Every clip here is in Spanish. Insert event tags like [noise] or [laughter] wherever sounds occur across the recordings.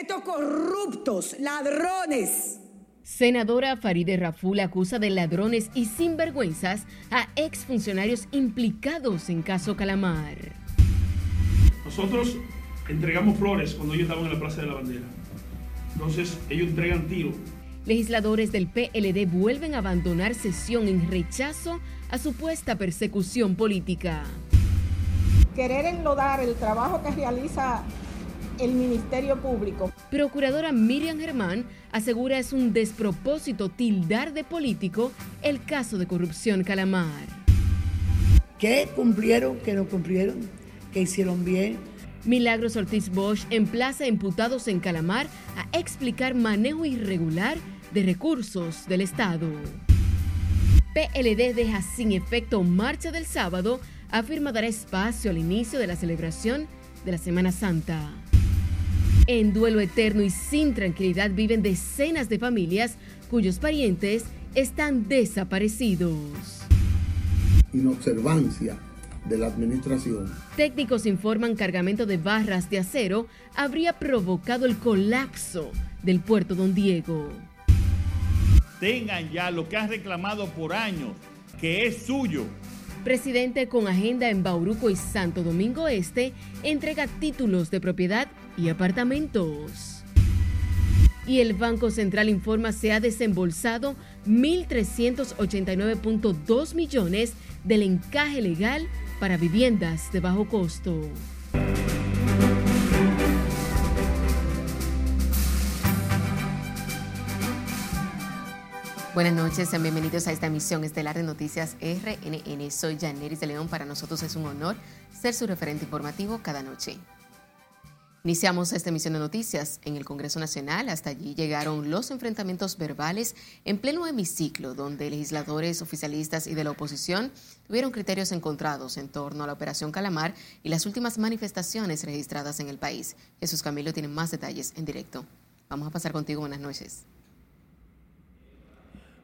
que estos corruptos, ladrones, Senadora Faride Raful acusa de ladrones y sinvergüenzas a exfuncionarios implicados en caso Calamar. Nosotros entregamos flores cuando ellos estaban en la Plaza de la Bandera. Entonces ellos entregan tiro. Legisladores del PLD vuelven a abandonar sesión en rechazo a supuesta persecución política. Querer enlodar el trabajo que realiza el Ministerio Público. Procuradora Miriam Germán asegura es un despropósito tildar de político el caso de corrupción Calamar. ¿Qué cumplieron? ¿Qué no cumplieron? ¿Qué hicieron bien? Milagros Ortiz Bosch emplaza a imputados en Calamar a explicar manejo irregular de recursos del Estado. PLD deja sin efecto marcha del sábado, afirma dará espacio al inicio de la celebración de la Semana Santa. En duelo eterno y sin tranquilidad viven decenas de familias cuyos parientes están desaparecidos. Inobservancia de la administración. Técnicos informan cargamento de barras de acero habría provocado el colapso del puerto Don Diego. Tengan ya lo que han reclamado por años, que es suyo. Presidente con agenda en Bauruco y Santo Domingo Este entrega títulos de propiedad y apartamentos. Y el Banco Central informa se ha desembolsado 1.389.2 millones del encaje legal para viviendas de bajo costo. Buenas noches, sean bienvenidos a esta emisión estelar de Noticias RNN. Soy Janeris de León. Para nosotros es un honor ser su referente informativo cada noche. Iniciamos esta emisión de noticias en el Congreso Nacional. Hasta allí llegaron los enfrentamientos verbales en pleno hemiciclo, donde legisladores, oficialistas y de la oposición tuvieron criterios encontrados en torno a la Operación Calamar y las últimas manifestaciones registradas en el país. Jesús Camilo tiene más detalles en directo. Vamos a pasar contigo. Buenas noches.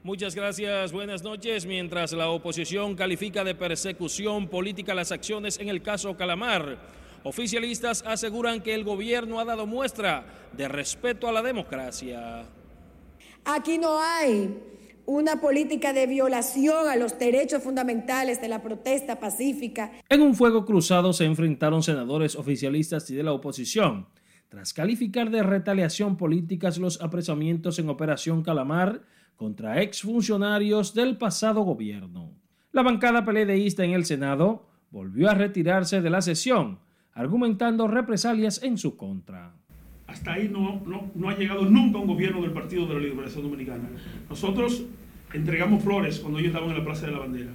Muchas gracias, buenas noches. Mientras la oposición califica de persecución política las acciones en el caso Calamar, Oficialistas aseguran que el gobierno ha dado muestra de respeto a la democracia. Aquí no hay una política de violación a los derechos fundamentales de la protesta pacífica. En un fuego cruzado se enfrentaron senadores oficialistas y de la oposición. Tras calificar de retaliación políticas los apresamientos en Operación Calamar contra exfuncionarios del pasado gobierno. La bancada peledeísta en el Senado volvió a retirarse de la sesión argumentando represalias en su contra. Hasta ahí no, no, ha llegado nunca un gobierno del Partido de la Liberación Dominicana. Nosotros entregamos flores cuando ellos estaban en la Plaza de la Bandera.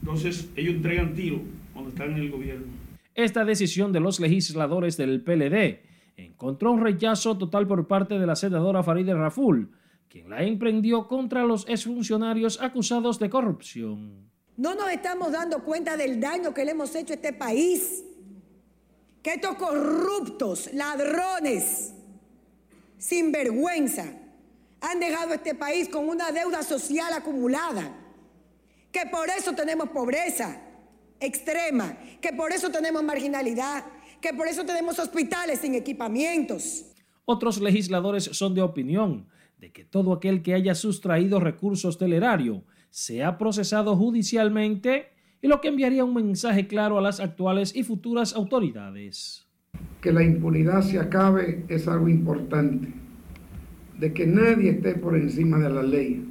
Entonces ellos entregan tiro cuando están en el gobierno. Esta decisión de los legisladores del PLD encontró un rechazo total por parte de la senadora Farideh Raful, quien la emprendió contra los exfuncionarios acusados de corrupción. No nos estamos dando cuenta del daño que le hemos hecho a este país que estos corruptos, ladrones, sin vergüenza, han dejado este país con una deuda social acumulada, que por eso tenemos pobreza extrema, que por eso tenemos marginalidad, que por eso tenemos hospitales sin equipamientos. Otros legisladores son de opinión de que todo aquel que haya sustraído recursos del erario sea procesado judicialmente y lo que enviaría un mensaje claro a las actuales y futuras autoridades. Que la impunidad se acabe es algo importante, de que nadie esté por encima de la ley,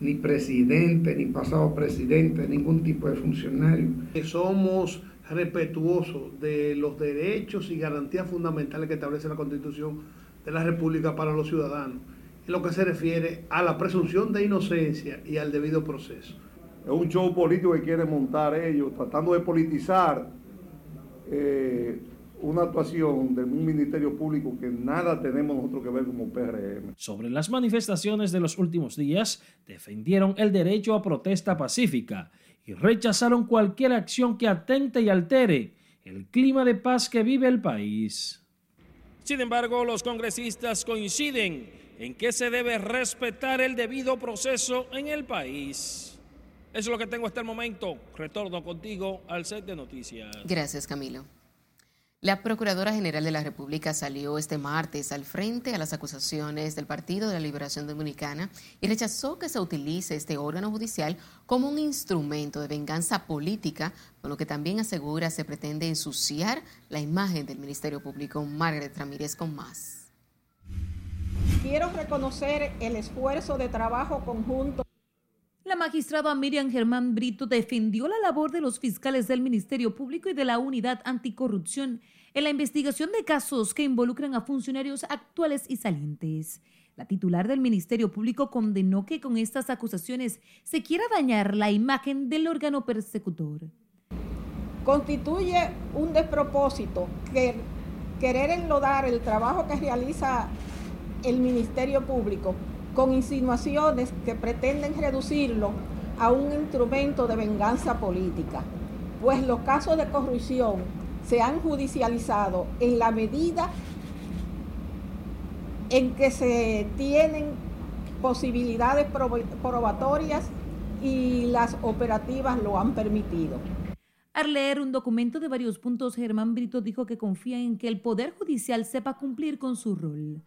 ni presidente, ni pasado presidente, ningún tipo de funcionario. Somos respetuosos de los derechos y garantías fundamentales que establece la Constitución de la República para los ciudadanos, en lo que se refiere a la presunción de inocencia y al debido proceso es un show político que quieren montar ellos, tratando de politizar eh, una actuación de un ministerio público que nada tenemos nosotros que ver como PRM. Sobre las manifestaciones de los últimos días, defendieron el derecho a protesta pacífica y rechazaron cualquier acción que atente y altere el clima de paz que vive el país. Sin embargo, los congresistas coinciden en que se debe respetar el debido proceso en el país. Eso es lo que tengo hasta el momento. Retorno contigo al set de noticias. Gracias, Camilo. La Procuradora General de la República salió este martes al frente a las acusaciones del Partido de la Liberación Dominicana y rechazó que se utilice este órgano judicial como un instrumento de venganza política, con lo que también asegura se pretende ensuciar la imagen del Ministerio Público. Margaret Ramírez con más. Quiero reconocer el esfuerzo de trabajo conjunto la magistrada Miriam Germán Brito defendió la labor de los fiscales del Ministerio Público y de la Unidad Anticorrupción en la investigación de casos que involucran a funcionarios actuales y salientes. La titular del Ministerio Público condenó que con estas acusaciones se quiera dañar la imagen del órgano persecutor. Constituye un despropósito que querer enlodar el trabajo que realiza el Ministerio Público con insinuaciones que pretenden reducirlo a un instrumento de venganza política, pues los casos de corrupción se han judicializado en la medida en que se tienen posibilidades probatorias y las operativas lo han permitido. Al leer un documento de varios puntos, Germán Brito dijo que confía en que el Poder Judicial sepa cumplir con su rol.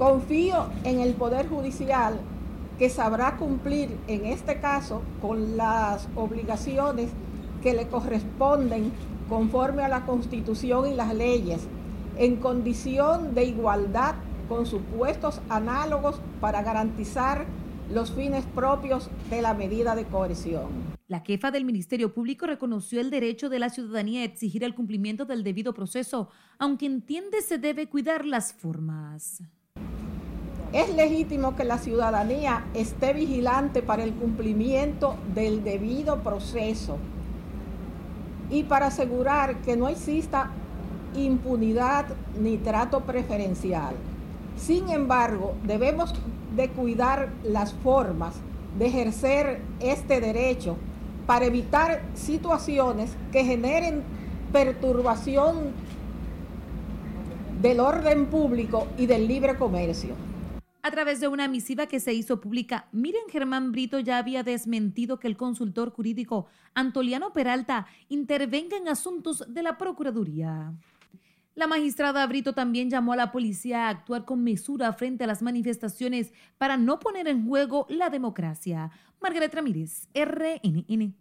Confío en el Poder Judicial que sabrá cumplir en este caso con las obligaciones que le corresponden conforme a la Constitución y las leyes, en condición de igualdad con supuestos análogos para garantizar los fines propios de la medida de coerción. La jefa del Ministerio Público reconoció el derecho de la ciudadanía a exigir el cumplimiento del debido proceso, aunque entiende se debe cuidar las formas. Es legítimo que la ciudadanía esté vigilante para el cumplimiento del debido proceso y para asegurar que no exista impunidad ni trato preferencial. Sin embargo, debemos de cuidar las formas de ejercer este derecho para evitar situaciones que generen perturbación del orden público y del libre comercio. A través de una misiva que se hizo pública, Miren Germán Brito ya había desmentido que el consultor jurídico Antoliano Peralta intervenga en asuntos de la Procuraduría. La magistrada Brito también llamó a la policía a actuar con mesura frente a las manifestaciones para no poner en juego la democracia. Margaret Ramírez, RNN.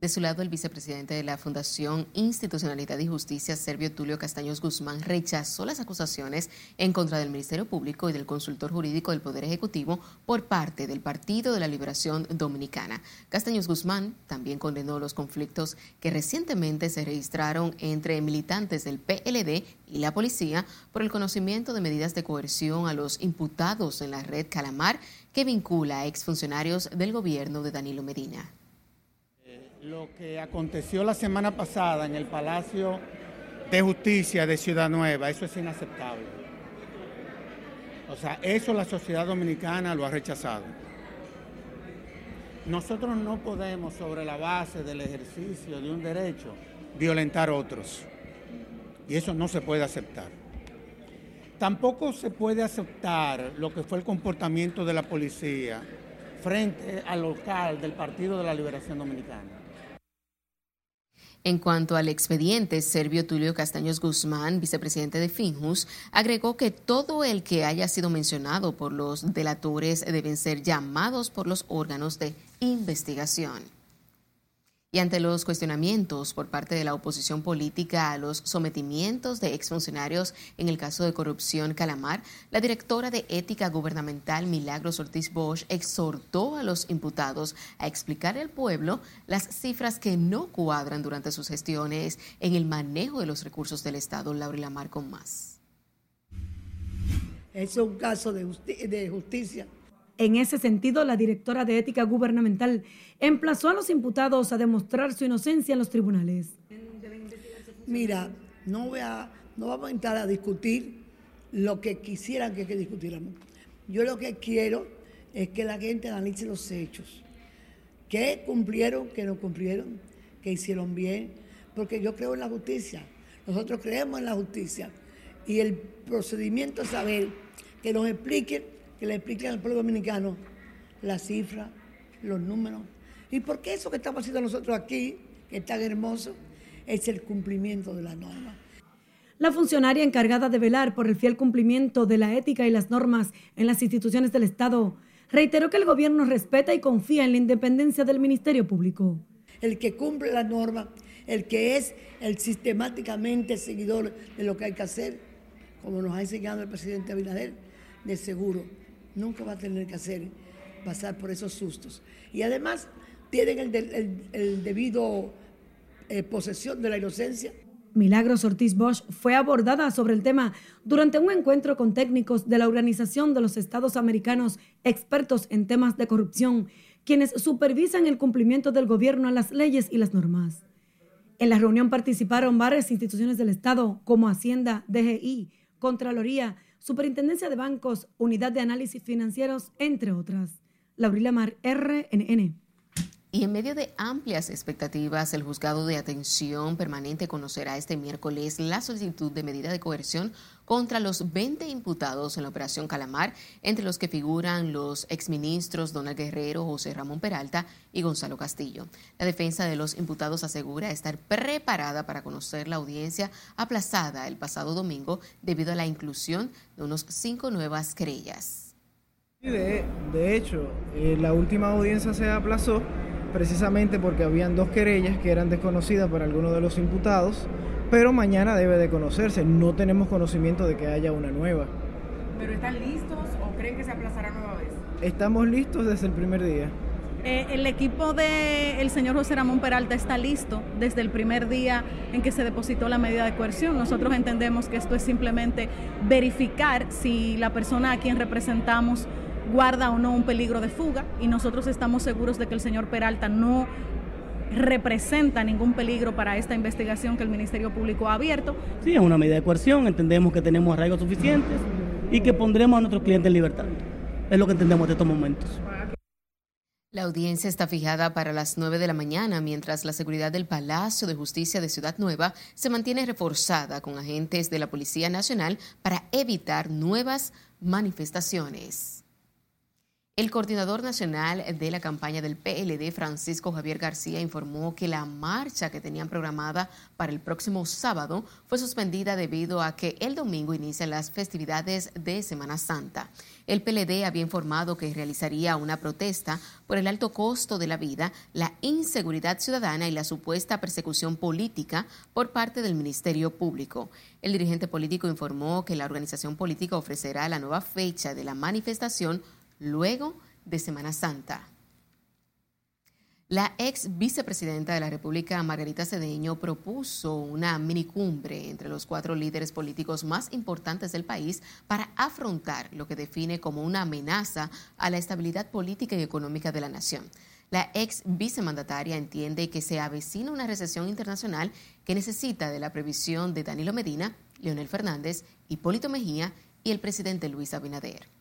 De su lado, el vicepresidente de la Fundación Institucionalidad y Justicia, Servio Tulio Castaños Guzmán, rechazó las acusaciones en contra del Ministerio Público y del consultor jurídico del Poder Ejecutivo por parte del Partido de la Liberación Dominicana. Castaños Guzmán también condenó los conflictos que recientemente se registraron entre militantes del PLD y la policía por el conocimiento de medidas de coerción a los imputados en la red Calamar que vincula a exfuncionarios del gobierno de Danilo Medina. Lo que aconteció la semana pasada en el Palacio de Justicia de Ciudad Nueva, eso es inaceptable. O sea, eso la sociedad dominicana lo ha rechazado. Nosotros no podemos, sobre la base del ejercicio de un derecho, violentar otros. Y eso no se puede aceptar. Tampoco se puede aceptar lo que fue el comportamiento de la policía frente al local del Partido de la Liberación Dominicana. En cuanto al expediente, Servio Tulio Castaños Guzmán, vicepresidente de Finjus, agregó que todo el que haya sido mencionado por los delatores deben ser llamados por los órganos de investigación. Y ante los cuestionamientos por parte de la oposición política a los sometimientos de exfuncionarios en el caso de corrupción Calamar, la directora de Ética Gubernamental Milagros Ortiz Bosch exhortó a los imputados a explicar al pueblo las cifras que no cuadran durante sus gestiones en el manejo de los recursos del Estado. Laura Lamar con más. Es un caso de, de justicia en ese sentido, la directora de Ética Gubernamental emplazó a los imputados a demostrar su inocencia en los tribunales. Mira, no, voy a, no vamos a entrar a discutir lo que quisieran que, que discutiéramos. Yo lo que quiero es que la gente analice los hechos. ¿Qué cumplieron, qué no cumplieron, qué hicieron bien? Porque yo creo en la justicia. Nosotros creemos en la justicia. Y el procedimiento es saber que nos expliquen que le expliquen al pueblo dominicano las cifras, los números. ¿Y por qué eso que estamos haciendo nosotros aquí, que es tan hermoso, es el cumplimiento de la norma? La funcionaria encargada de velar por el fiel cumplimiento de la ética y las normas en las instituciones del Estado reiteró que el gobierno respeta y confía en la independencia del Ministerio Público. El que cumple la norma, el que es el sistemáticamente seguidor de lo que hay que hacer, como nos ha enseñado el presidente Abinader, de seguro nunca va a tener que hacer pasar por esos sustos. Y además tienen el, debido eh, posesión de la inocencia. Milagros Ortiz Bosch fue abordada sobre el tema durante un encuentro con técnicos de la Organización de los Estados Americanos, expertos en temas de corrupción, quienes supervisan el cumplimiento del gobierno a las leyes y las normas. En la reunión participaron varias instituciones del Estado como Hacienda, DGI, Contraloría, Superintendencia de Bancos, Unidad de Análisis Financieros, entre otras. Laurila Mar, RNN. Y en medio de amplias expectativas, el juzgado de atención permanente conocerá este miércoles la solicitud de medida de coerción contra los 20 imputados en la operación Calamar, entre los que figuran los exministros Donald Guerrero, José Ramón Peralta y Gonzalo Castillo. La defensa de los imputados asegura estar preparada para conocer la audiencia aplazada el pasado domingo debido a la inclusión de unos cinco nuevas querellas. De, hecho, eh, la última audiencia se aplazó precisamente porque habían dos querellas que eran desconocidas para algunos de los imputados, pero mañana debe de conocerse. No tenemos conocimiento de que haya una nueva. ¿Pero están listos o creen que se aplazará nueva vez? Estamos listos desde el primer día. Eh, el equipo del señor José Ramón Peralta está listo desde el primer día en que se depositó la medida de coerción. Nosotros entendemos que esto es simplemente verificar si la persona a quien representamos guarda o no un peligro de fuga y nosotros estamos seguros de que el señor Peralta no representa ningún peligro para esta investigación que el Ministerio Público ha abierto. Sí, es una medida de coerción, entendemos que tenemos arraigos suficientes y que pondremos a nuestros clientes en libertad. Es lo que entendemos de estos momentos. La audiencia está fijada para las 9 de la mañana, mientras la seguridad del Palacio de Justicia de Ciudad Nueva se mantiene reforzada con agentes de la Policía Nacional para evitar nuevas manifestaciones. El coordinador nacional de la campaña del PLD, Francisco Javier García, informó que la marcha que tenían programada para el próximo sábado fue suspendida debido a que el domingo inician las festividades de Semana Santa. El PLD había informado que realizaría una protesta por el alto costo de la vida, la inseguridad ciudadana y la supuesta persecución política por parte del Ministerio Público. El dirigente político informó que la organización política ofrecerá la nueva fecha de la manifestación luego de Semana Santa. La ex vicepresidenta de la República, Margarita Cedeño, propuso una minicumbre entre los cuatro líderes políticos más importantes del país para afrontar lo que define como una amenaza a la estabilidad política y económica de la nación. La ex vicemandataria entiende que se avecina una recesión internacional que necesita de la previsión de Danilo Medina, Leonel Fernández, Hipólito Mejía y el presidente Luis Abinader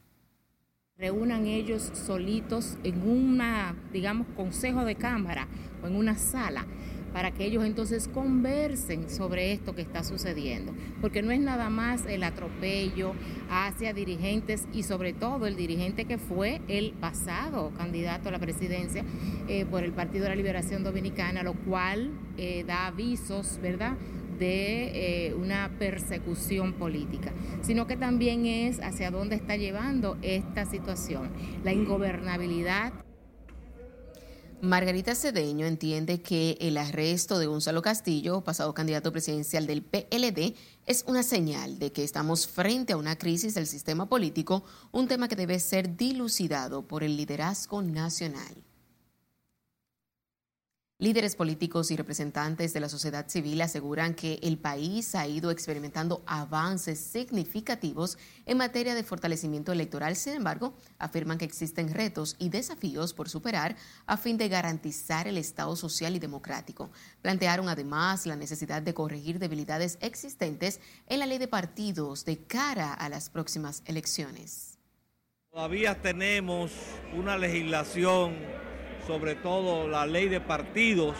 reúnan ellos solitos en una, digamos, consejo de cámara o en una sala para que ellos entonces conversen sobre esto que está sucediendo, porque no es nada más el atropello hacia dirigentes y sobre todo el dirigente que fue el pasado candidato a la presidencia eh, por el Partido de la Liberación Dominicana, lo cual eh, da avisos, ¿verdad?, de eh, una persecución política, sino que también es hacia dónde está llevando esta situación, la ingobernabilidad. Margarita Cedeño entiende que el arresto de Gonzalo Castillo, pasado candidato presidencial del PLD, es una señal de que estamos frente a una crisis del sistema político, un tema que debe ser dilucidado por el liderazgo nacional. Líderes políticos y representantes de la sociedad civil aseguran que el país ha ido experimentando avances significativos en materia de fortalecimiento electoral. Sin embargo, afirman que existen retos y desafíos por superar a fin de garantizar el Estado social y democrático. Plantearon además la necesidad de corregir debilidades existentes en la ley de partidos de cara a las próximas elecciones. Todavía tenemos una legislación sobre todo la ley de partidos,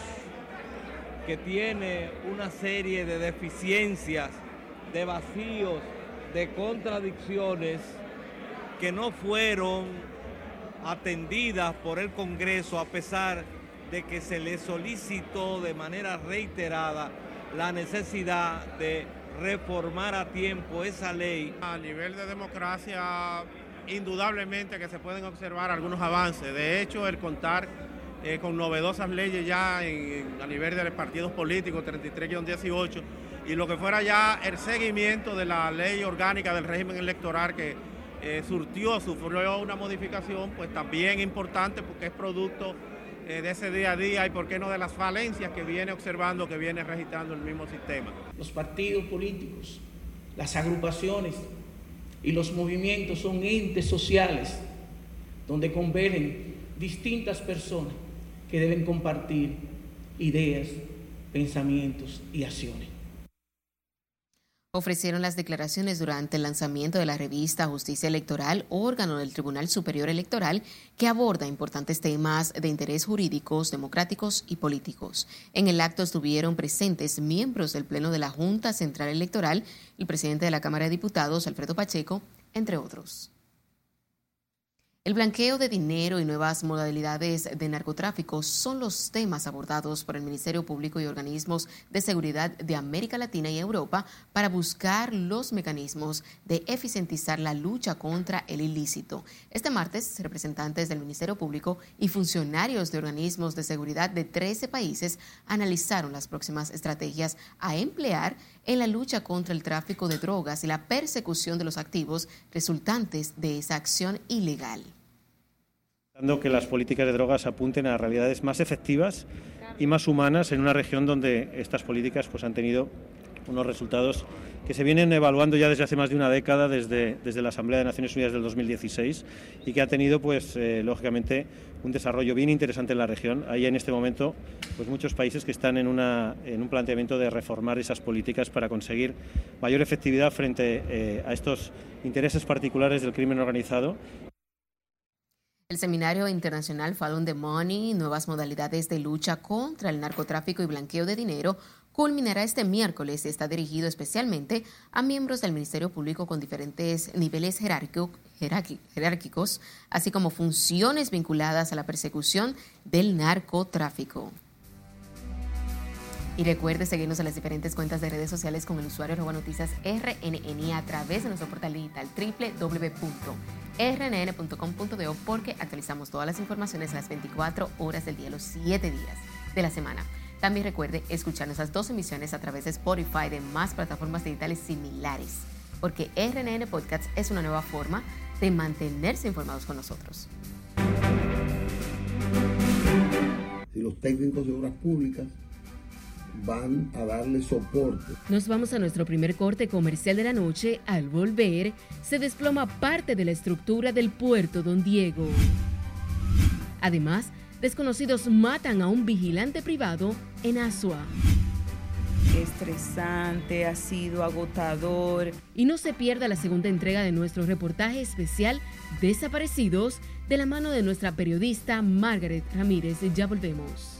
que tiene una serie de deficiencias, de vacíos, de contradicciones que no fueron atendidas por el Congreso a pesar de que se le solicitó de manera reiterada la necesidad de reformar a tiempo esa ley. A nivel de democracia, indudablemente que se pueden observar algunos avances. De hecho, el contar eh, con novedosas leyes ya a nivel de los partidos políticos, 33-18, y lo que fuera ya el seguimiento de la ley orgánica del régimen electoral que eh, surtió, sufrió una modificación, pues también importante porque es producto eh, de ese día a día y por qué no de las falencias que viene observando, que viene registrando el mismo sistema. Los partidos políticos, las agrupaciones y los movimientos son entes sociales donde convergen distintas personas que deben compartir ideas, pensamientos y acciones ofrecieron las declaraciones durante el lanzamiento de la revista Justicia Electoral, órgano del Tribunal Superior Electoral, que aborda importantes temas de interés jurídicos, democráticos y políticos. En el acto estuvieron presentes miembros del Pleno de la Junta Central Electoral, el presidente de la Cámara de Diputados, Alfredo Pacheco, entre otros. El blanqueo de dinero y nuevas modalidades de narcotráfico son los temas abordados por el Ministerio Público y organismos de seguridad de América Latina y Europa para buscar los mecanismos de eficientizar la lucha contra el ilícito. Este martes, representantes del Ministerio Público y funcionarios de organismos de seguridad de 13 países analizaron las próximas estrategias a emplear en la lucha contra el tráfico de drogas y la persecución de los activos resultantes de esa acción ilegal. Que las políticas de drogas apunten a realidades más efectivas y más humanas en una región donde estas políticas pues, han tenido unos resultados que se vienen evaluando ya desde hace más de una década, desde, desde la Asamblea de Naciones Unidas del 2016, y que ha tenido, pues, eh, lógicamente, un desarrollo bien interesante en la región. Hay en este momento pues, muchos países que están en, una, en un planteamiento de reformar esas políticas para conseguir mayor efectividad frente eh, a estos intereses particulares del crimen organizado el Seminario Internacional Follow the Money, nuevas modalidades de lucha contra el narcotráfico y blanqueo de dinero, culminará este miércoles y está dirigido especialmente a miembros del Ministerio Público con diferentes niveles jerárquicos, así como funciones vinculadas a la persecución del narcotráfico. Y recuerde seguirnos en las diferentes cuentas de redes sociales con el usuario arroba noticias RNN a través de nuestro portal digital www.rnn.com.do porque actualizamos todas las informaciones las 24 horas del día, los 7 días de la semana. También recuerde escuchar nuestras dos emisiones a través de Spotify de más plataformas digitales similares, porque RNN Podcast es una nueva forma de mantenerse informados con nosotros. Si los técnicos de obras públicas van a darle soporte. Nos vamos a nuestro primer corte comercial de la noche. Al volver, se desploma parte de la estructura del puerto Don Diego. Además, desconocidos matan a un vigilante privado en Asua. Estresante, ha sido agotador. Y no se pierda la segunda entrega de nuestro reportaje especial Desaparecidos de la mano de nuestra periodista Margaret Ramírez. Ya volvemos.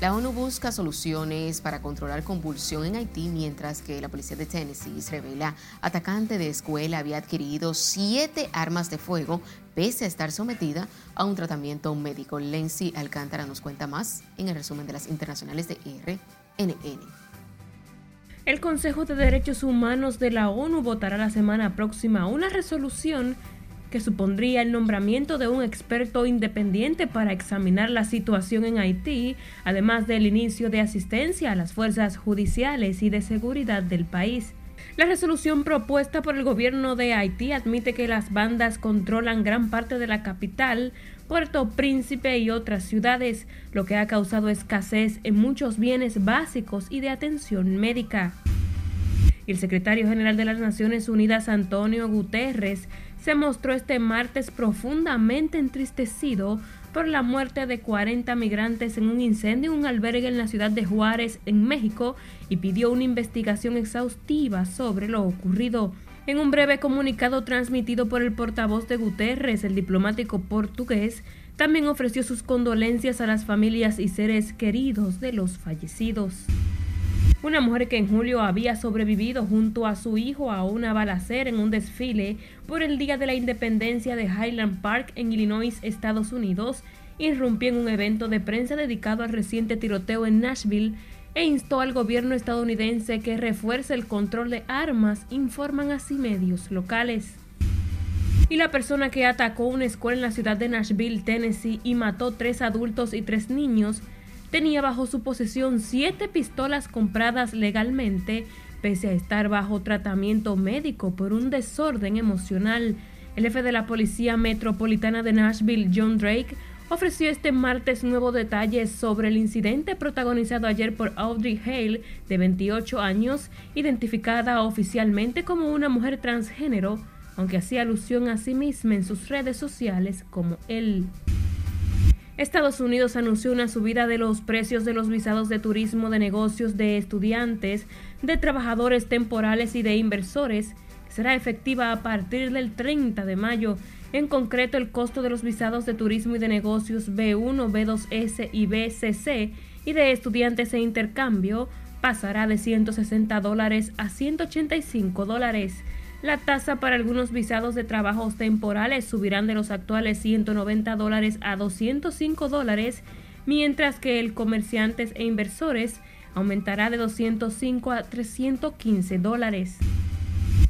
La ONU busca soluciones para controlar convulsión en Haití, mientras que la policía de Tennessee revela atacante de escuela había adquirido siete armas de fuego pese a estar sometida a un tratamiento médico. Lency Alcántara nos cuenta más en el resumen de las internacionales de RNN. El Consejo de Derechos Humanos de la ONU votará la semana próxima una resolución que supondría el nombramiento de un experto independiente para examinar la situación en Haití, además del inicio de asistencia a las fuerzas judiciales y de seguridad del país. La resolución propuesta por el gobierno de Haití admite que las bandas controlan gran parte de la capital, Puerto Príncipe y otras ciudades, lo que ha causado escasez en muchos bienes básicos y de atención médica. El secretario general de las Naciones Unidas, Antonio Guterres, se mostró este martes profundamente entristecido por la muerte de 40 migrantes en un incendio en un albergue en la ciudad de Juárez, en México, y pidió una investigación exhaustiva sobre lo ocurrido. En un breve comunicado transmitido por el portavoz de Guterres, el diplomático portugués, también ofreció sus condolencias a las familias y seres queridos de los fallecidos. Una mujer que en julio había sobrevivido junto a su hijo a una balacera en un desfile por el Día de la Independencia de Highland Park en Illinois, Estados Unidos, irrumpió en un evento de prensa dedicado al reciente tiroteo en Nashville e instó al gobierno estadounidense que refuerce el control de armas, informan así medios locales. Y la persona que atacó una escuela en la ciudad de Nashville, Tennessee, y mató tres adultos y tres niños, tenía bajo su posesión siete pistolas compradas legalmente, pese a estar bajo tratamiento médico por un desorden emocional. El jefe de la Policía Metropolitana de Nashville, John Drake, ofreció este martes nuevos detalles sobre el incidente protagonizado ayer por Audrey Hale, de 28 años, identificada oficialmente como una mujer transgénero, aunque hacía alusión a sí misma en sus redes sociales como él. Estados Unidos anunció una subida de los precios de los visados de turismo de negocios de estudiantes, de trabajadores temporales y de inversores, será efectiva a partir del 30 de mayo. En concreto, el costo de los visados de turismo y de negocios B1, B2S y BCC y de estudiantes e intercambio pasará de 160 dólares a 185 dólares. La tasa para algunos visados de trabajos temporales subirán de los actuales 190 dólares a 205 dólares, mientras que el comerciantes e inversores aumentará de 205 a 315 dólares.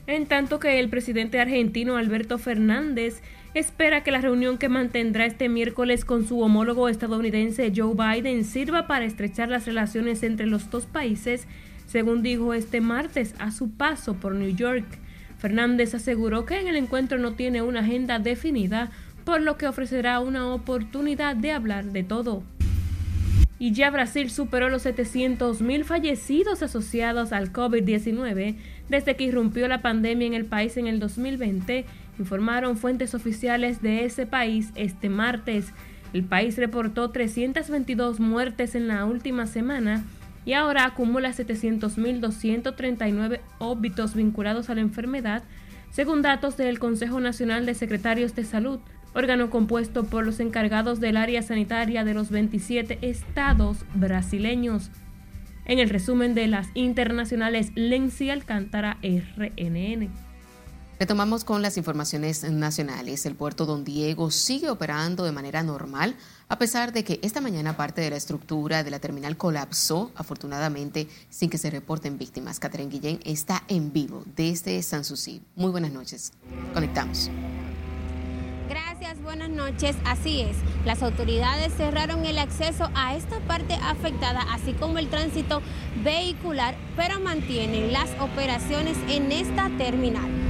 En tanto que el presidente argentino Alberto Fernández espera que la reunión que mantendrá este miércoles con su homólogo estadounidense Joe Biden sirva para estrechar las relaciones entre los dos países, según dijo este martes a su paso por New York. Fernández aseguró que en el encuentro no tiene una agenda definida, por lo que ofrecerá una oportunidad de hablar de todo. Y ya Brasil superó los 700.000 fallecidos asociados al COVID-19 desde que irrumpió la pandemia en el país en el 2020, informaron fuentes oficiales de ese país este martes. El país reportó 322 muertes en la última semana y ahora acumula 700.239 óbitos vinculados a la enfermedad, según datos del Consejo Nacional de Secretarios de Salud, órgano compuesto por los encargados del área sanitaria de los 27 estados brasileños. En el resumen de las internacionales, Lenzi Alcántara, RNN. Retomamos con las informaciones nacionales. El puerto Don Diego sigue operando de manera normal a pesar de que esta mañana parte de la estructura de la terminal colapsó, afortunadamente sin que se reporten víctimas. Catherine Guillén está en vivo desde Sanssouci. Muy buenas noches. Conectamos. Gracias, buenas noches. Así es, las autoridades cerraron el acceso a esta parte afectada, así como el tránsito vehicular, pero mantienen las operaciones en esta terminal.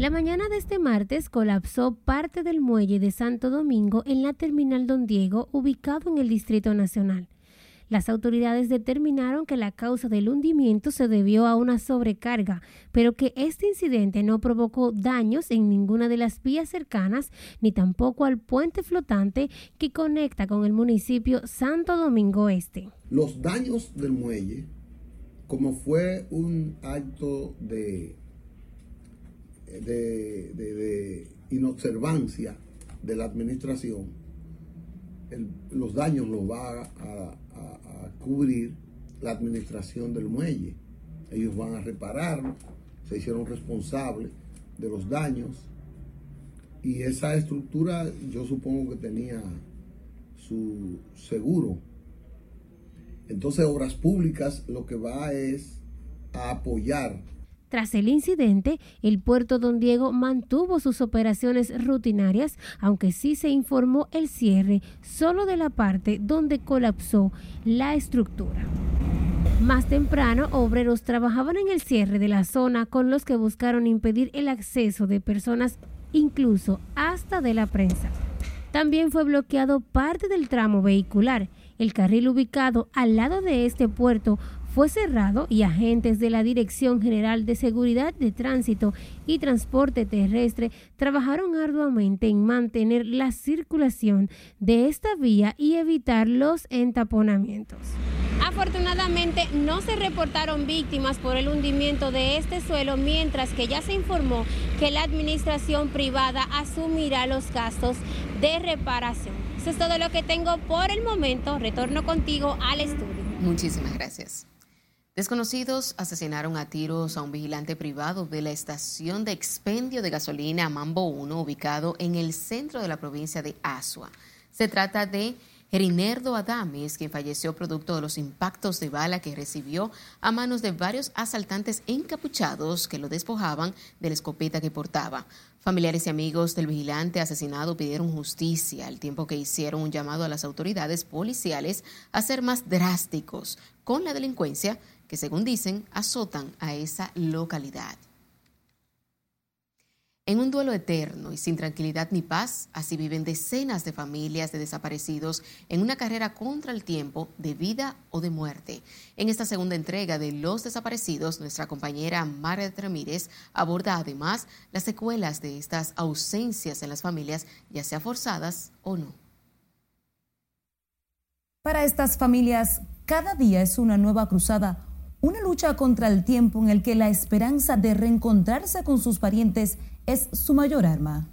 La mañana de este martes colapsó parte del muelle de Santo Domingo en la terminal Don Diego, ubicado en el Distrito Nacional. Las autoridades determinaron que la causa del hundimiento se debió a una sobrecarga, pero que este incidente no provocó daños en ninguna de las vías cercanas ni tampoco al puente flotante que conecta con el municipio Santo Domingo Este. Los daños del muelle, como fue un acto de de, inobservancia de la administración, los daños los va a, cubrir la administración del muelle. Ellos van a reparar, se hicieron responsables de los daños y esa estructura yo supongo que tenía su seguro. Entonces Obras Públicas lo que va es a apoyar tras el incidente, el puerto Don Diego mantuvo sus operaciones rutinarias, aunque sí se informó el cierre solo de la parte donde colapsó la estructura. Más temprano, obreros trabajaban en el cierre de la zona con los que buscaron impedir el acceso de personas, incluso hasta de la prensa. También fue bloqueado parte del tramo vehicular. El carril ubicado al lado de este puerto fue cerrado y agentes de la Dirección General de Seguridad de Tránsito y Transporte Terrestre trabajaron arduamente en mantener la circulación de esta vía y evitar los entaponamientos. Afortunadamente no se reportaron víctimas por el hundimiento de este suelo, mientras que ya se informó que la administración privada asumirá los gastos de reparación. Eso es todo lo que tengo por el momento. Retorno contigo al estudio. Muchísimas gracias. Desconocidos asesinaron a tiros a un vigilante privado de la estación de expendio de gasolina Mambo 1, ubicado en el centro de la provincia de Asua. Se trata de Gerinerdo Adames, quien falleció producto de los impactos de bala que recibió a manos de varios asaltantes encapuchados que lo despojaban de la escopeta que portaba. Familiares y amigos del vigilante asesinado pidieron justicia al tiempo que hicieron un llamado a las autoridades policiales a ser más drásticos con la delincuencia que, según dicen, azotan a esa localidad. En un duelo eterno y sin tranquilidad ni paz, así viven decenas de familias de desaparecidos en una carrera contra el tiempo de vida o de muerte. En esta segunda entrega de Los Desaparecidos, nuestra compañera Margaret Ramírez aborda además las secuelas de estas ausencias en las familias, ya sea forzadas o no. Para estas familias, cada día es una nueva cruzada, una lucha contra el tiempo en el que la esperanza de reencontrarse con sus parientes es su mayor arma.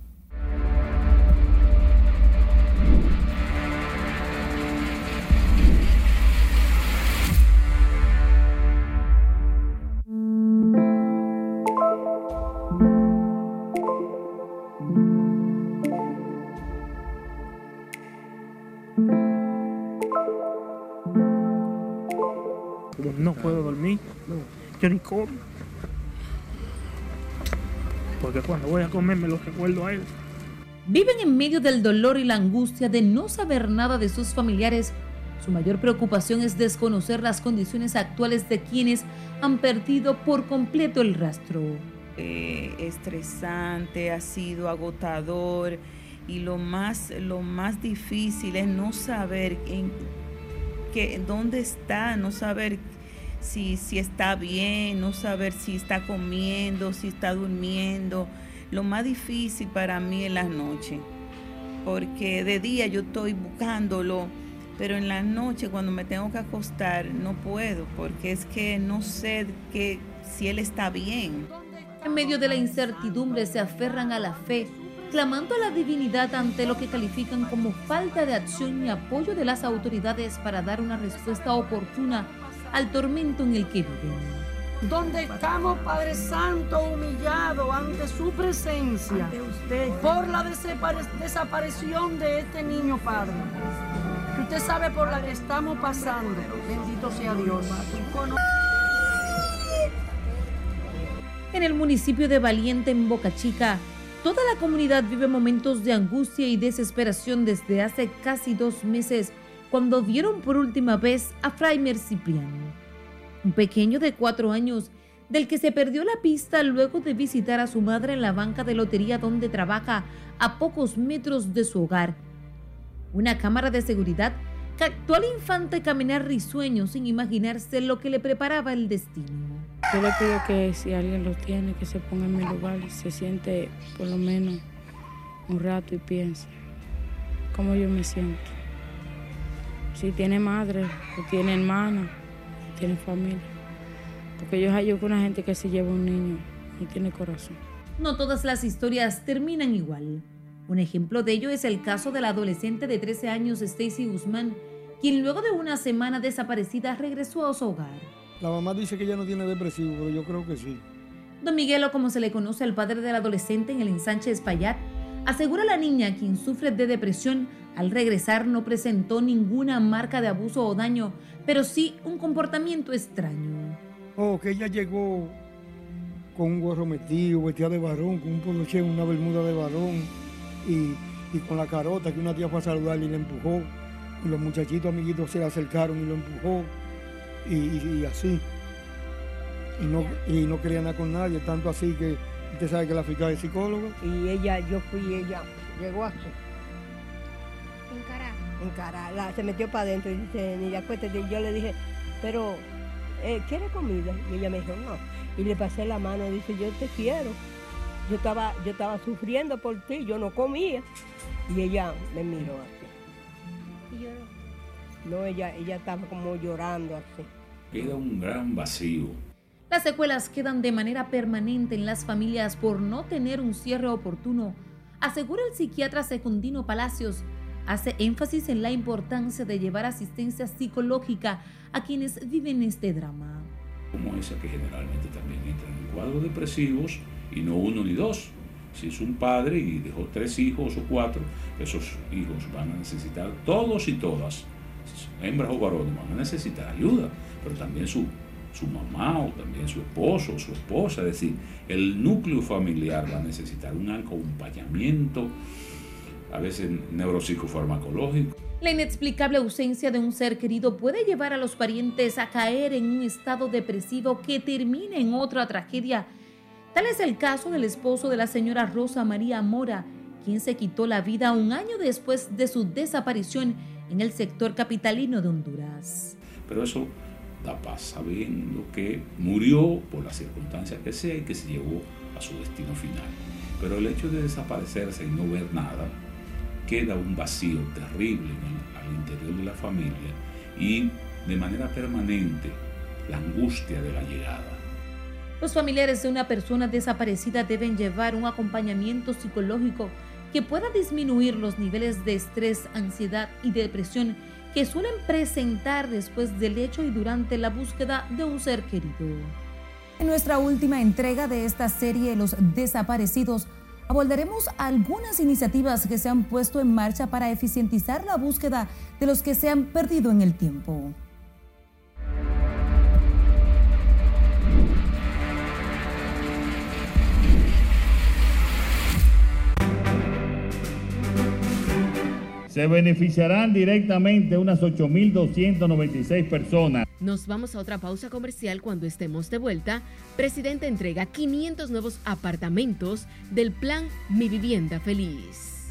Yo ni como porque cuando voy a comer me lo recuerdo a él. Viven en medio del dolor y la angustia de no saber nada de sus familiares. Su mayor preocupación es desconocer las condiciones actuales de quienes han perdido por completo el rastro. Eh, estresante, ha sido agotador y lo más, lo más difícil es no saber en qué, dónde está, no saber si, si está bien, no saber si está comiendo, si está durmiendo. Lo más difícil para mí es la noche, porque de día yo estoy buscándolo, pero en la noche cuando me tengo que acostar no puedo, porque es que no sé que, si él está bien. En medio de la incertidumbre se aferran a la fe, clamando a la divinidad ante lo que califican como falta de acción y apoyo de las autoridades para dar una respuesta oportuna al tormento en el que viven. Donde estamos, Padre Santo, humillados ante su presencia, ante usted, por la desaparición de este niño, Padre. Que usted sabe por la que estamos pasando. Bendito sea Dios. En el municipio de Valiente, en Boca Chica, toda la comunidad vive momentos de angustia y desesperación desde hace casi dos meses cuando vieron por última vez a Fraimer Cipriano, un pequeño de cuatro años del que se perdió la pista luego de visitar a su madre en la banca de lotería donde trabaja a pocos metros de su hogar. Una cámara de seguridad captó al infante caminar risueño sin imaginarse lo que le preparaba el destino. Yo le pido que si alguien lo tiene, que se ponga en mi lugar y se siente por lo menos un rato y piense cómo yo me siento si tiene madre, o tiene hermana, o tiene familia. Porque yo hallo con una gente que se lleva un niño y tiene corazón. No todas las historias terminan igual. Un ejemplo de ello es el caso de la adolescente de 13 años Stacy Guzmán, quien luego de una semana desaparecida regresó a su hogar. La mamá dice que ella no tiene depresivo, pero yo creo que sí. Don Miguelo, como se le conoce al padre del adolescente en el ensanche Espaillat, asegura a la niña, quien sufre de depresión, al regresar no presentó ninguna marca de abuso o daño, pero sí un comportamiento extraño. Oh, que ella llegó con un gorro metido, vestida de varón, con un poloche, una bermuda de varón y, con la carota que una tía fue a saludarle y le empujó. Y los muchachitos amiguitos se le acercaron y lo empujó y, así. Y no, y no quería nada con nadie, tanto así que usted sabe que la fiscal es psicóloga. Y ella, yo fui ella, llegó aquí cara, se metió para adentro y dice, ni la cuesta, yo le dije, pero, eh, ¿quiere comida? Y ella me dijo, no. Y le pasé la mano, dice, yo te quiero. Yo estaba, yo estaba sufriendo por ti, yo no comía. Y ella me miró así. ¿Y lloró? No, ella, ella estaba como llorando así. Queda un gran vacío. Las secuelas quedan de manera permanente en las familias por no tener un cierre oportuno, asegura el psiquiatra Secundino Palacios, hace énfasis en la importancia de llevar asistencia psicológica a quienes viven este drama. Como esa que generalmente también entra en cuadros depresivos y no uno ni dos. Si es un padre y dejó tres hijos o cuatro, esos hijos van a necesitar, todos y todas, hembras o varones, van a necesitar ayuda, pero también su, su mamá o también su esposo o su esposa, es decir, el núcleo familiar va a necesitar un acompañamiento, a veces neuropsicofarmacológico. La inexplicable ausencia de un ser querido puede llevar a los parientes a caer en un estado depresivo que termina en otra tragedia Tal es el caso del esposo de la señora Rosa María Mora, quien se quitó la vida un año después de su desaparición en el sector capitalino de Honduras. Pero eso da paz sabiendo que murió por las circunstancias que sea y que se llevó a su destino final. Pero el hecho de desaparecerse y no ver nada, queda un vacío terrible al interior de la familia y de manera permanente la angustia de la llegada. Los familiares de una persona desaparecida deben llevar un acompañamiento psicológico que pueda disminuir los niveles de estrés, ansiedad y depresión que suelen presentar después del hecho y durante la búsqueda de un ser querido. En nuestra última entrega de esta serie Los desaparecidos, abordaremos algunas iniciativas que se han puesto en marcha para eficientizar la búsqueda de los que se han perdido en el tiempo. Se beneficiarán directamente unas 8.296 personas. Nos vamos a otra pausa comercial cuando estemos de vuelta. Presidente entrega 500 nuevos apartamentos del plan Mi Vivienda Feliz.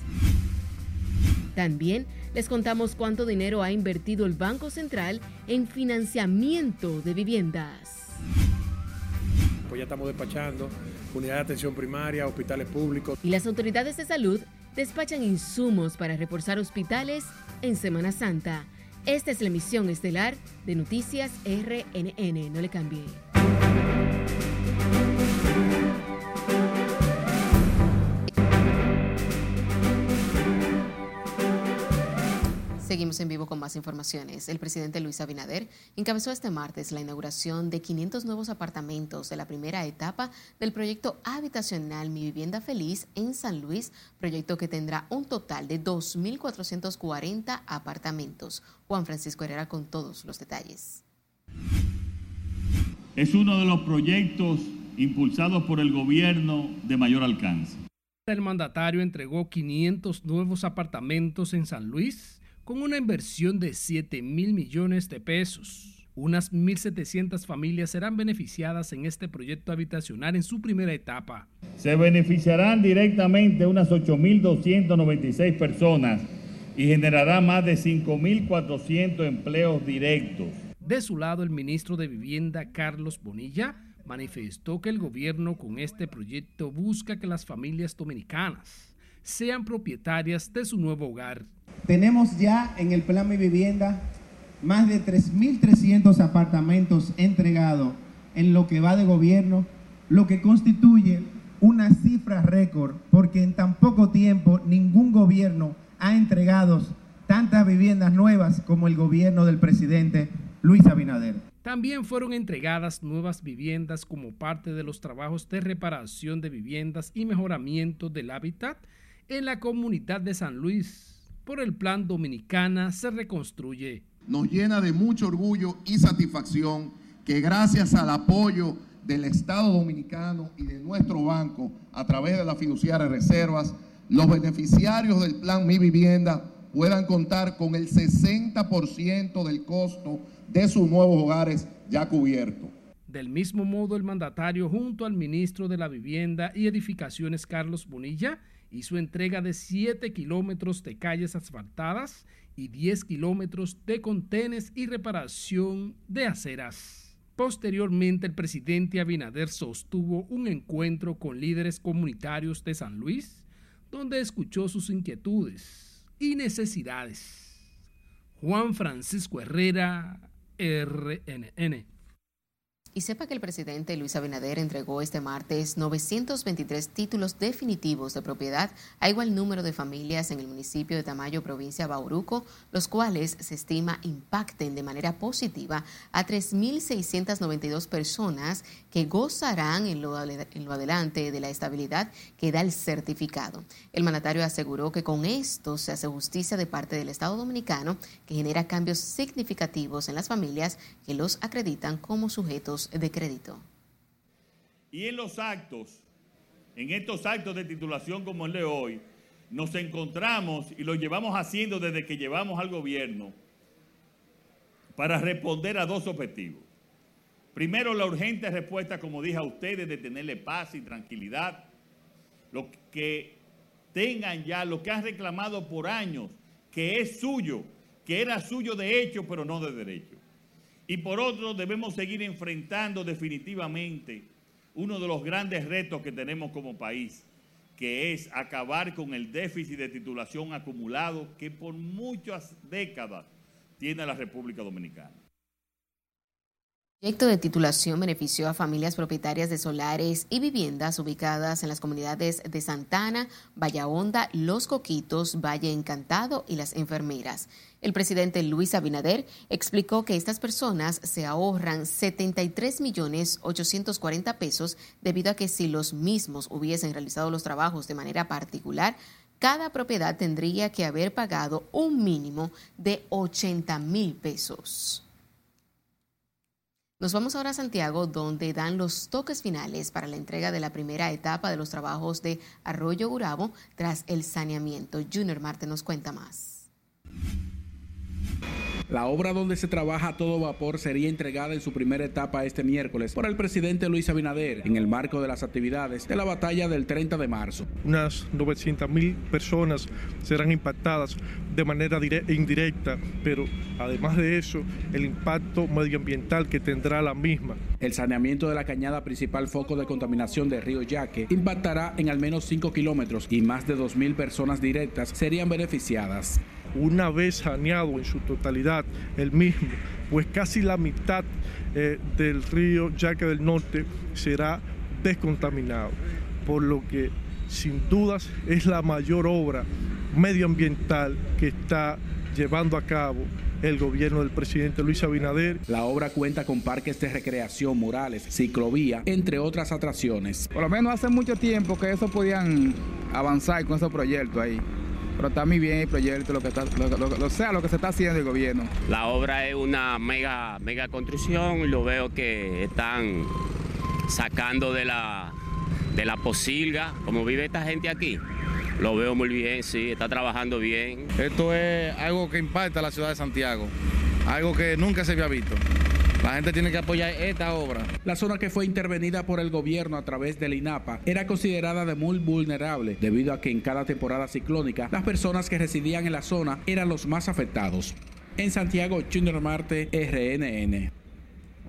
También les contamos cuánto dinero ha invertido el Banco Central en financiamiento de viviendas. Pues ya estamos despachando unidad de atención primaria, hospitales públicos. Y las autoridades de salud despachan insumos para reforzar hospitales en Semana Santa. Esta es la emisión estelar de Noticias RNN. No le cambie. Seguimos en vivo con más informaciones. El presidente Luis Abinader encabezó este martes la inauguración de 500 nuevos apartamentos de la primera etapa del proyecto habitacional Mi Vivienda Feliz en San Luis, proyecto que tendrá un total de 2.440 apartamentos. Juan Francisco Herrera con todos los detalles. Es uno de los proyectos impulsados por el gobierno de mayor alcance. El mandatario entregó 500 nuevos apartamentos en San Luis con una inversión de 7 mil millones de pesos. Unas 1.700 familias serán beneficiadas en este proyecto habitacional en su primera etapa. Se beneficiarán directamente unas 8.296 personas y generará más de 5.400 empleos directos. De su lado, el ministro de Vivienda, Carlos Bonilla, manifestó que el gobierno con este proyecto busca que las familias dominicanas sean propietarias de su nuevo hogar. Tenemos ya en el plan Mi Vivienda más de 3.300 apartamentos entregados en lo que va de gobierno, lo que constituye una cifra récord, porque en tan poco tiempo ningún gobierno ha entregado tantas viviendas nuevas como el gobierno del presidente Luis Abinader. También fueron entregadas nuevas viviendas como parte de los trabajos de reparación de viviendas y mejoramiento del hábitat en la comunidad de San Luis. Por el plan Dominicana se reconstruye. Nos llena de mucho orgullo y satisfacción que gracias al apoyo del Estado Dominicano y de nuestro banco a través de las fiduciarias reservas, los beneficiarios del plan Mi Vivienda puedan contar con el 60% del costo de sus nuevos hogares ya cubierto. Del mismo modo, el mandatario junto al ministro de la Vivienda y Edificaciones, Carlos Bonilla, hizo entrega de 7 kilómetros de calles asfaltadas y 10 kilómetros de contenes y reparación de aceras. Posteriormente, el presidente Abinader sostuvo un encuentro con líderes comunitarios de San Luis, donde escuchó sus inquietudes y necesidades. Juan Francisco Herrera, RNN. Y sepa que el presidente Luis Abinader entregó este martes 923 títulos definitivos de propiedad a igual número de familias en el municipio de Tamayo, provincia de Bauruco, los cuales se estima impacten de manera positiva a 3.692 personas que gozarán en lo, en lo adelante de la estabilidad que da el certificado. El mandatario aseguró que con esto se hace justicia de parte del Estado dominicano que genera cambios significativos en las familias que los acreditan como sujetos de crédito. Y en los actos, en estos actos de titulación como el de hoy, nos encontramos y lo llevamos haciendo desde que llevamos al gobierno para responder a dos objetivos. Primero, la urgente respuesta, como dije a ustedes, de tenerle paz y tranquilidad. Lo que tengan ya lo que han reclamado por años, que es suyo, que era suyo de hecho, pero no de derecho. Y por otro, debemos seguir enfrentando definitivamente uno de los grandes retos que tenemos como país, que es acabar con el déficit de titulación acumulado que por muchas décadas tiene la República Dominicana. El proyecto de titulación benefició a familias propietarias de solares y viviendas ubicadas en las comunidades de Santana, Valle Honda, Los Coquitos, Valle Encantado y Las Enfermeras. El presidente Luis Abinader explicó que estas personas se ahorran 73 millones 840 pesos debido a que si los mismos hubiesen realizado los trabajos de manera particular, cada propiedad tendría que haber pagado un mínimo de 80 mil pesos. Nos vamos ahora a Santiago, donde dan los toques finales para la entrega de la primera etapa de los trabajos de Arroyo Gurabo tras el saneamiento. Junior Marte nos cuenta más. La obra donde se trabaja a todo vapor sería entregada en su primera etapa este miércoles por el presidente Luis Abinader en el marco de las actividades de la batalla del 30 de marzo. Unas 900 mil personas serán impactadas de manera indirecta, pero además de eso, el impacto medioambiental que tendrá la misma. El saneamiento de la cañada principal foco de contaminación de Río Yaque impactará en al menos 5 kilómetros y más de 2 mil personas directas serían beneficiadas una vez saneado en su totalidad el mismo, pues casi la mitad eh, del río Yaque del Norte será descontaminado, por lo que sin dudas es la mayor obra medioambiental que está llevando a cabo el gobierno del presidente Luis Abinader. La obra cuenta con parques de recreación, murales, ciclovía, entre otras atracciones. Por lo menos hace mucho tiempo que eso podían avanzar con esos proyectos ahí pero está muy bien el proyecto, lo que está, lo, sea lo que se está haciendo el gobierno. La obra es una mega, mega construcción y lo veo que están sacando de la, de la posilga, como vive esta gente aquí. Lo veo muy bien, sí, está trabajando bien. Esto es algo que impacta a la ciudad de Santiago, algo que nunca se había visto. La gente tiene que apoyar esta obra. La zona que fue intervenida por el gobierno a través del INAPA era considerada de muy vulnerable debido a que en cada temporada ciclónica las personas que residían en la zona eran los más afectados. En Santiago, Junior Marte, RNN.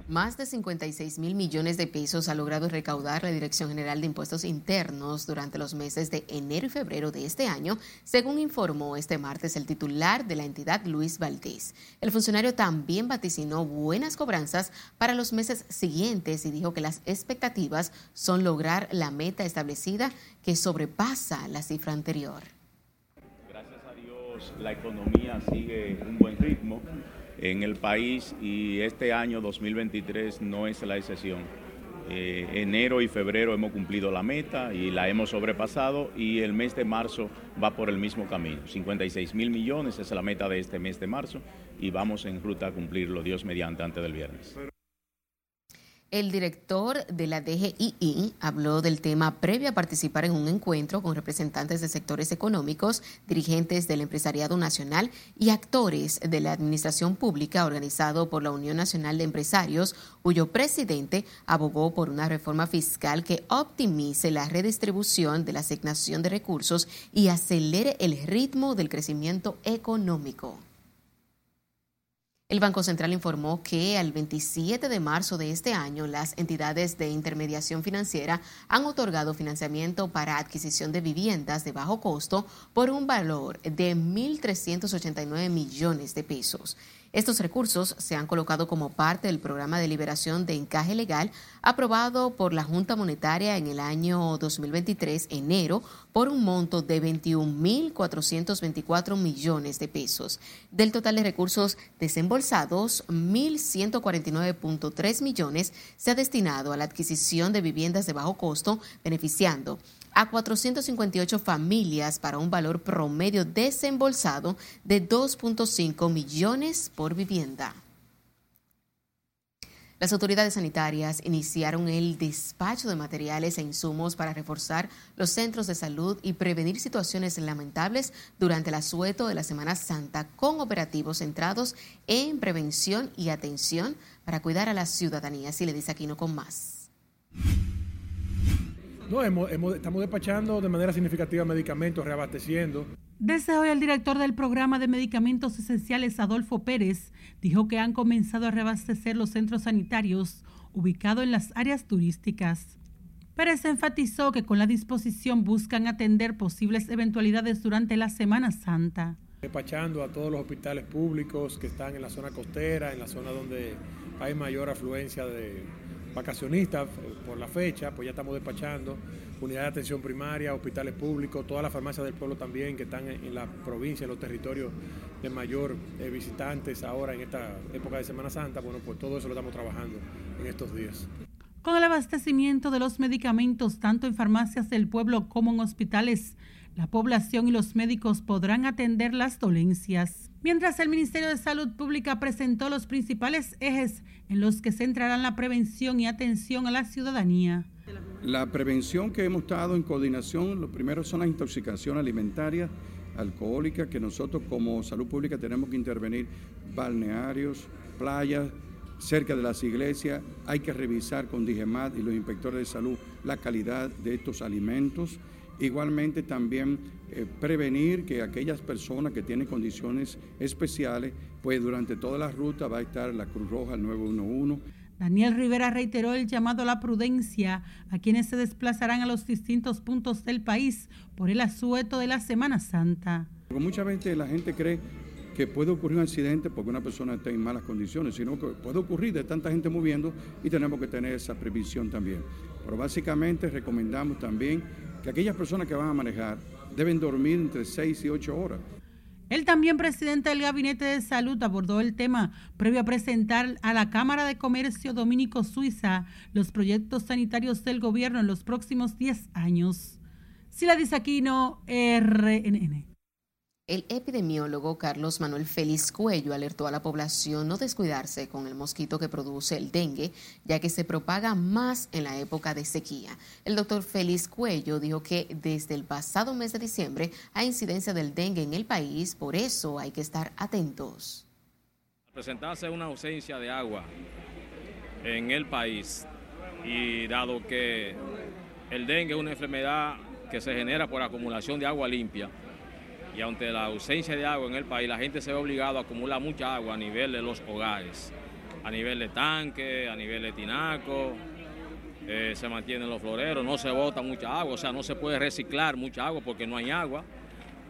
Más de 56 mil millones de pesos ha logrado recaudar la Dirección General de Impuestos Internos durante los meses de enero y febrero de este año, según informó este martes el titular de la entidad, Luis Valdés. El funcionario también vaticinó buenas cobranzas para los meses siguientes y dijo que las expectativas son lograr la meta establecida que sobrepasa la cifra anterior. Gracias a Dios, la economía sigue un buen ritmo en el país y este año 2023 no es la excepción. Eh, enero y febrero hemos cumplido la meta y la hemos sobrepasado y el mes de marzo va por el mismo camino. 56 mil millones es la meta de este mes de marzo y vamos en ruta a cumplirlo, Dios mediante, antes del viernes. El director de la DGII habló del tema previo a participar en un encuentro con representantes de sectores económicos, dirigentes del empresariado nacional y actores de la administración pública organizado por la Unión Nacional de Empresarios, cuyo presidente abogó por una reforma fiscal que optimice la redistribución de la asignación de recursos y acelere el ritmo del crecimiento económico. El Banco Central informó que al 27 de marzo de este año las entidades de intermediación financiera han otorgado financiamiento para adquisición de viviendas de bajo costo por un valor de 1.389 millones de pesos. Estos recursos se han colocado como parte del programa de liberación de encaje legal aprobado por la Junta Monetaria en el año 2023, enero, por un monto de 21.424 millones de pesos. Del total de recursos desembolsados, 1.149.3 millones se ha destinado a la adquisición de viviendas de bajo costo, beneficiando a 458 familias para un valor promedio desembolsado de 2.5 millones por vivienda. Las autoridades sanitarias iniciaron el despacho de materiales e insumos para reforzar los centros de salud y prevenir situaciones lamentables durante el asueto de la Semana Santa con operativos centrados en prevención y atención para cuidar a la ciudadanía. Así le dice Aquino con más. No, estamos despachando de manera significativa medicamentos, reabasteciendo. Desde hoy el director del programa de medicamentos esenciales, Adolfo Pérez, dijo que han comenzado a reabastecer los centros sanitarios ubicados en las áreas turísticas. Pérez enfatizó que con la disposición buscan atender posibles eventualidades durante la Semana Santa. Despachando a todos los hospitales públicos que están en la zona costera, en la zona donde hay mayor afluencia de, vacacionistas eh, por la fecha, pues ya estamos despachando unidades de atención primaria, hospitales públicos, todas las farmacias del pueblo también que están en, la provincia, en los territorios de mayor eh, visitantes ahora en esta época de Semana Santa. Bueno, pues todo eso lo estamos trabajando en estos días. Con el abastecimiento de los medicamentos tanto en farmacias del pueblo como en hospitales, la población y los médicos podrán atender las dolencias. Mientras el Ministerio de Salud Pública presentó los principales ejes en los que centrarán la prevención y atención a la ciudadanía. La prevención que hemos estado en coordinación, lo primero son las intoxicaciones alimentarias, alcohólicas, que nosotros como salud pública tenemos que intervenir, balnearios, playas, cerca de las iglesias, hay que revisar con DIGEMAT y los inspectores de salud la calidad de estos alimentos Igualmente también eh, prevenir que aquellas personas que tienen condiciones especiales, pues durante toda la ruta va a estar la Cruz Roja, el 911. Daniel Rivera reiteró el llamado a la prudencia a quienes se desplazarán a los distintos puntos del país por el asueto de la Semana Santa. Muchas veces la gente cree que puede ocurrir un accidente porque una persona está en malas condiciones, sino que puede ocurrir de tanta gente moviendo y tenemos que tener esa previsión también. Pero básicamente recomendamos también que aquellas personas que van a manejar deben dormir entre 6 y 8 horas. El también presidente del Gabinete de Salud abordó el tema previo a presentar a la Cámara de Comercio Dominico Suiza los proyectos sanitarios del gobierno en los próximos 10 años. Sila Aquino, RNN. El epidemiólogo Carlos Manuel Félix Cuello alertó a la población no descuidarse con el mosquito que produce el dengue, ya que se propaga más en la época de sequía. El doctor Félix Cuello dijo que desde el pasado mes de diciembre hay incidencia del dengue en el país, por eso hay que estar atentos. Presentarse una ausencia de agua en el país y dado que el dengue es una enfermedad que se genera por acumulación de agua limpia, y ante la ausencia de agua en el país, la gente se ve obligado a acumular mucha agua a nivel de los hogares, a nivel de tanque, a nivel de tinaco, eh, se mantienen los floreros, no se bota mucha agua, o sea, no se puede reciclar mucha agua porque no hay agua.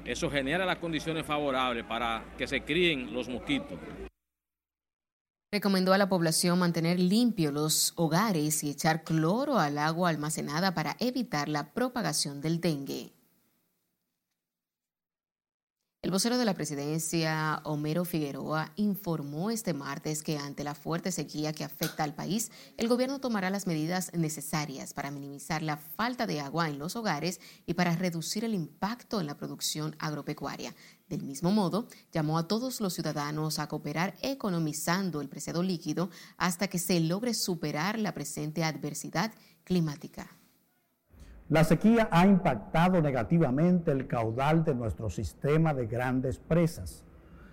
Eso genera las condiciones favorables para que se críen los mosquitos. Recomendó a la población mantener limpios los hogares y echar cloro al agua almacenada para evitar la propagación del dengue. El vocero de la presidencia, Homero Figueroa, informó este martes que ante la fuerte sequía que afecta al país, el gobierno tomará las medidas necesarias para minimizar la falta de agua en los hogares y para reducir el impacto en la producción agropecuaria. Del mismo modo, llamó a todos los ciudadanos a cooperar economizando el preciado líquido hasta que se logre superar la presente adversidad climática. La sequía ha impactado negativamente el caudal de nuestro sistema de grandes presas.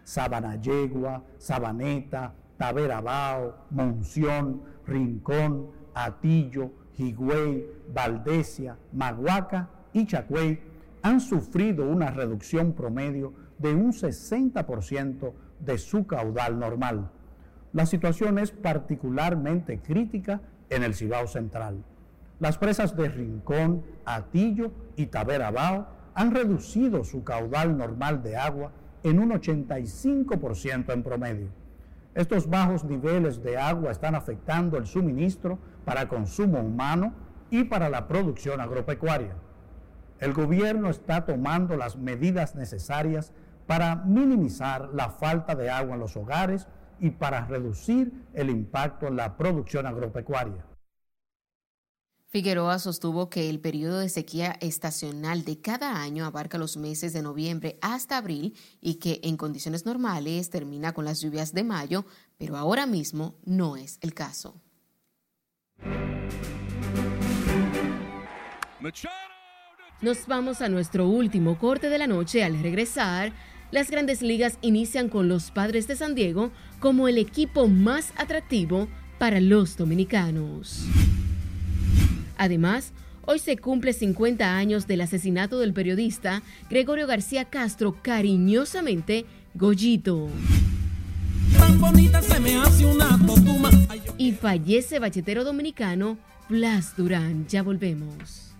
Sabanayegua, Sabaneta, Taberabao, Monción, Rincón, Atillo, Higüey, Valdesia, Maguaca y Chacüey han sufrido una reducción promedio de un 60% de su caudal normal. la situación es particularmente crítica en el Cibao Central. Las presas de Rincón, Atillo y Taberabao han reducido su caudal normal de agua en un 85% en promedio. Estos bajos niveles de agua están afectando el suministro para consumo humano y para la producción agropecuaria. El gobierno está tomando las medidas necesarias para minimizar la falta de agua en los hogares y para reducir el impacto en la producción agropecuaria. Figueroa sostuvo que el periodo de sequía estacional de cada año abarca los meses de noviembre hasta abril y que en condiciones normales termina con las lluvias de mayo, pero ahora mismo no es el caso. Nos vamos a nuestro último corte de la noche. Al regresar, las grandes ligas inician con los padres de San Diego como el equipo más atractivo para los dominicanos. Además, hoy se cumple 50 años del asesinato del periodista Gregorio García Castro, cariñosamente Goyito. Y fallece bachetero dominicano Blas Durán. Ya volvemos.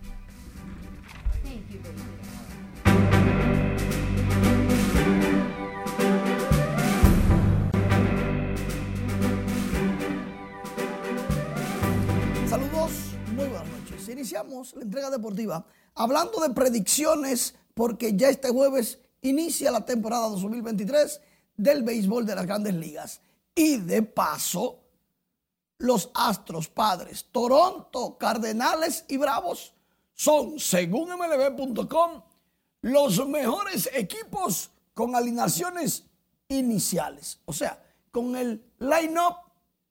Iniciamos la entrega deportiva hablando de predicciones porque ya este jueves inicia la temporada 2023 del béisbol de las grandes ligas. Y de paso, los Astros Padres, Toronto, Cardenales y Bravos son, según mlb.com, los mejores equipos con alineaciones iniciales. O sea, con el line-up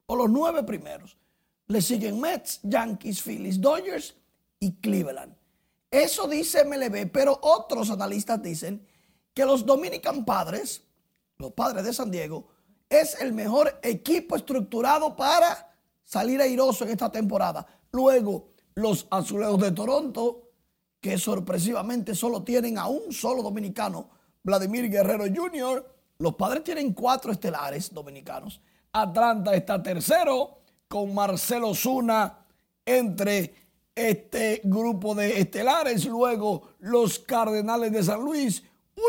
o los nueve primeros. Le siguen Mets, Yankees, Phillies, Dodgers y Cleveland. Eso dice MLB, pero otros analistas dicen que los Dominican Padres, los padres de San Diego, es el mejor equipo estructurado para salir airoso en esta temporada. Luego, los Azulejos de Toronto, que sorpresivamente solo tienen a un solo dominicano, Vladimir Guerrero Jr., los padres tienen cuatro estelares dominicanos. Atlanta está tercero con Marcelo Zuna entre este grupo de estelares. Luego los Cardenales de San Luis,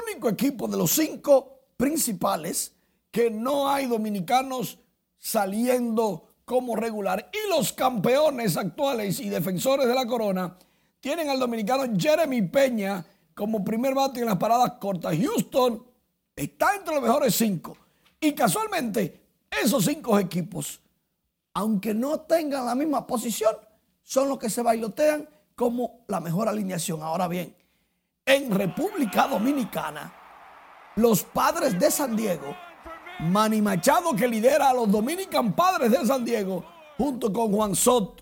único equipo de los cinco principales que no hay dominicanos saliendo como regular. Y los campeones actuales y defensores de la corona tienen al dominicano Jeremy Peña como primer bate en las paradas cortas. Houston está entre los mejores cinco. Y casualmente, esos cinco equipos aunque no tengan la misma posición, son los que se bailotean como la mejor alineación. Ahora bien, en República Dominicana, los padres de San Diego, Manny Machado que lidera a los Dominican Padres de San Diego, junto con Juan Soto,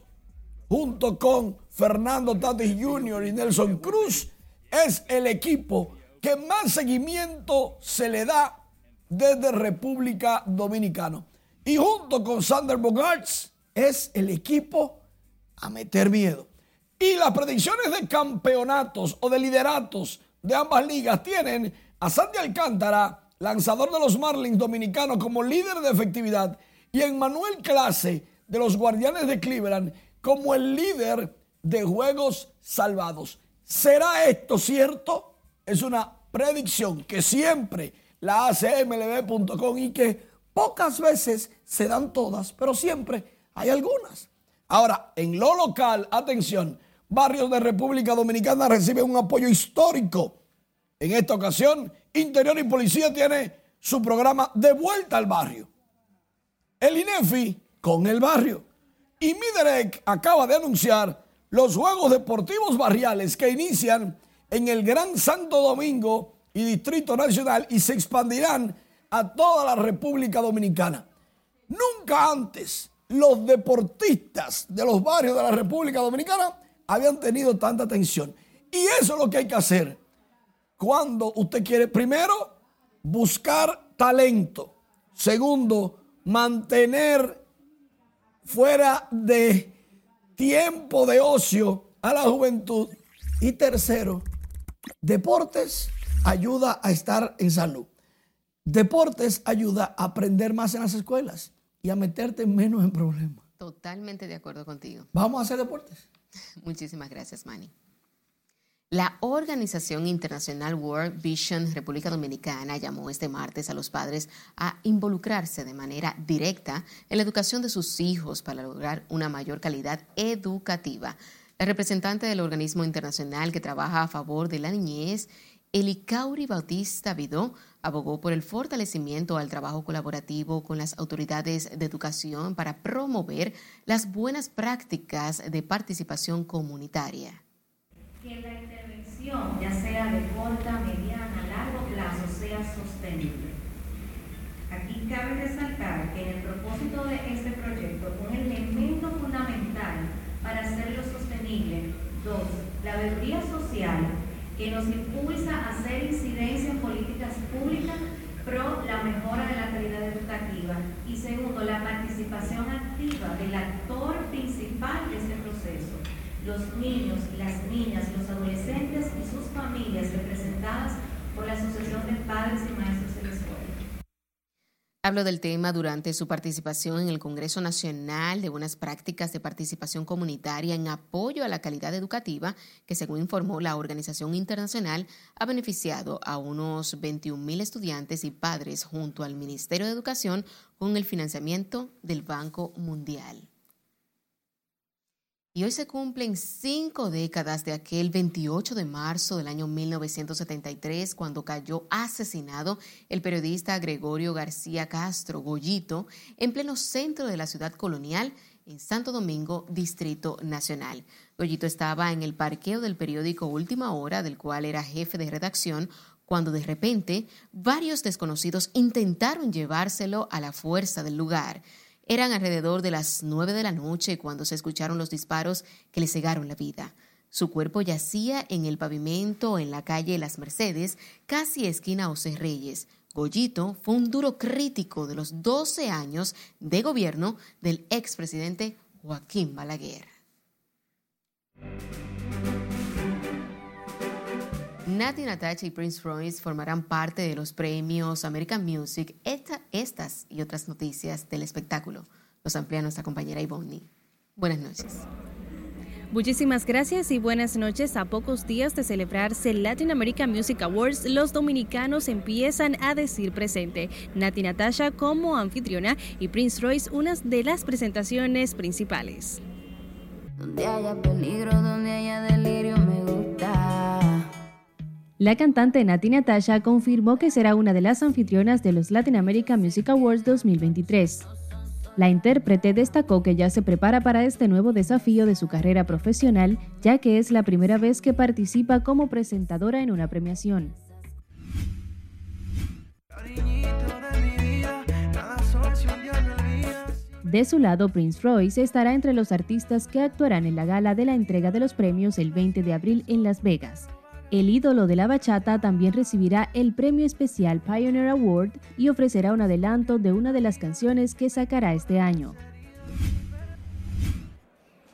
junto con Fernando Tatis Jr. y Nelson Cruz, es el equipo que más seguimiento se le da desde República Dominicana. Y junto con Sander Bogarts es el equipo a meter miedo. Y las predicciones de campeonatos o de lideratos de ambas ligas tienen a Sandy Alcántara, lanzador de los Marlins dominicanos, como líder de efectividad, y a Manuel Clase de los Guardianes de Cleveland como el líder de juegos salvados. ¿Será esto cierto? Es una predicción que siempre la hace MLB.com y que Pocas veces se dan todas, pero siempre hay algunas. Ahora, en lo local, atención, barrios de República Dominicana reciben un apoyo histórico. En esta ocasión, Interior y Policía tiene su programa de vuelta al barrio. El INEFI con el barrio. Y Miderec acaba de anunciar los Juegos Deportivos Barriales que inician en el Gran Santo Domingo y Distrito Nacional y se expandirán a toda la República Dominicana. Nunca antes los deportistas de los barrios de la República Dominicana habían tenido tanta atención. Y eso es lo que hay que hacer cuando usted quiere, primero, buscar talento. Segundo, mantener fuera de tiempo de ocio a la juventud. Y tercero, deportes ayuda a estar en salud. Deportes ayuda a aprender más en las escuelas. y a meterte menos en problemas. Totalmente de acuerdo contigo. Vamos a hacer deportes. [laughs] Muchísimas gracias, Manny. La organización internacional World Vision República Dominicana llamó este martes a los padres a involucrarse de manera directa en la educación de sus hijos para lograr una mayor calidad educativa. La representante del organismo internacional que trabaja a favor de la niñez, Elicauri Bautista Vidó, abogó por el fortalecimiento al trabajo colaborativo con las autoridades de educación para promover las buenas prácticas de participación comunitaria ya sea de corta, mediana, largo plazo, sea sostenible. Aquí cabe resaltar que en el propósito de este proyecto, un elemento fundamental para hacerlo sostenible, dos, la veeduría social, que nos impulsa a hacer incidencia en políticas públicas pro la mejora de la calidad educativa y segundo, la participación activa del actor principal de este proceso, los niños, las niñas, los adolescentes y sus familias representadas por la Asociación de Padres y Maestros. Habló del tema durante su participación en el Congreso Nacional de Buenas Prácticas de Participación Comunitaria en apoyo a la calidad educativa, que según informó la organización internacional, ha beneficiado a unos 21 mil estudiantes y padres junto al Ministerio de Educación con el financiamiento del Banco Mundial. Y hoy se cumplen cinco décadas de aquel 28 de marzo del año 1973, cuando cayó asesinado el periodista Gregorio García Castro Goyito en pleno centro de la ciudad colonial en Santo Domingo, Distrito Nacional. Goyito estaba en el parqueo del periódico Última Hora, del cual era jefe de redacción, cuando de repente varios desconocidos intentaron llevárselo a la fuerza del lugar. Eran alrededor de las nueve de la noche cuando se escucharon los disparos que le cegaron la vida. Su cuerpo yacía en el pavimento en la calle Las Mercedes, casi esquina José Reyes. Goyito fue un duro crítico de los 12 años de gobierno del expresidente Joaquín Balaguer. Nati Natacha y Prince Royce formarán parte de los premios American Music. estas y otras noticias del espectáculo los amplía nuestra compañera Ivonne. Buenas noches. Muchísimas gracias y buenas noches. A pocos días de celebrarse el Latin American Music Awards, los dominicanos empiezan a decir presente. Nati Natasha como anfitriona y Prince Royce unas de las presentaciones principales. Donde haya peligro, donde haya delirio. La cantante Nati Natasha confirmó que será una de las anfitrionas de los Latin American Music Awards 2023. La intérprete destacó que ya se prepara para este nuevo desafío de su carrera profesional, ya que es la primera vez que participa como presentadora en una premiación. De su lado, Prince Royce estará entre los artistas que actuarán en la gala de la entrega de los premios el 20 de abril en Las Vegas. El ídolo de la bachata también recibirá el premio especial Pioneer Award y ofrecerá un adelanto de una de las canciones que sacará este año.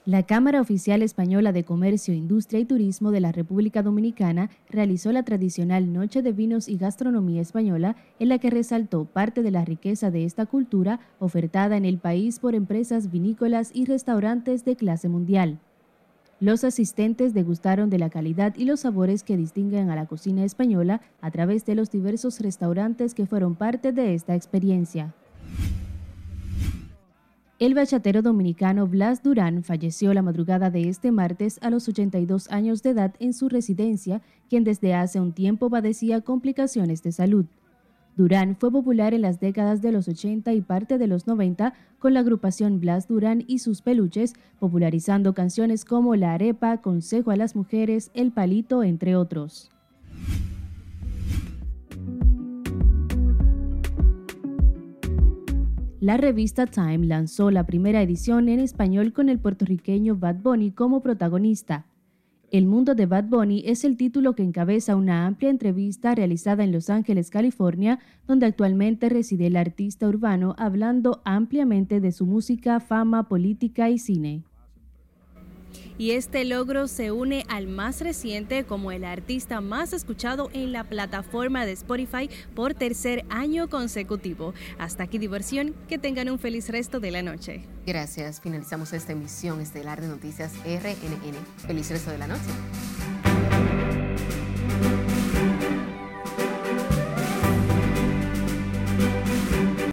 La Cámara Oficial Española de Comercio, Industria y Turismo de la República Dominicana realizó la tradicional Noche de Vinos y Gastronomía Española, en la que resaltó parte de la riqueza de esta cultura ofertada en el país por empresas vinícolas y restaurantes de clase mundial. Los asistentes degustaron de la calidad y los sabores que distinguen a la cocina española a través de los diversos restaurantes que fueron parte de esta experiencia. El bachatero dominicano Blas Durán falleció la madrugada de este martes a los 82 años de edad en su residencia, quien desde hace un tiempo padecía complicaciones de salud. Durán fue popular en las décadas de los 80 y parte de los 90 con la agrupación Blas Durán y sus peluches, popularizando canciones como La Arepa, Consejo a las Mujeres, El Palito, entre otros. La revista Time lanzó la primera edición en español con el puertorriqueño Bad Bunny como protagonista. El mundo de Bad Bunny es el título que encabeza una amplia entrevista realizada en Los Ángeles, California, donde actualmente reside el artista urbano hablando ampliamente de su música, fama, política y cine. Y este logro se une al más reciente como el artista más escuchado en la plataforma de Spotify por tercer año consecutivo. Hasta aquí diversión, que tengan un feliz resto de la noche. Gracias, finalizamos esta emisión estelar de Noticias RNN. Feliz resto de la noche.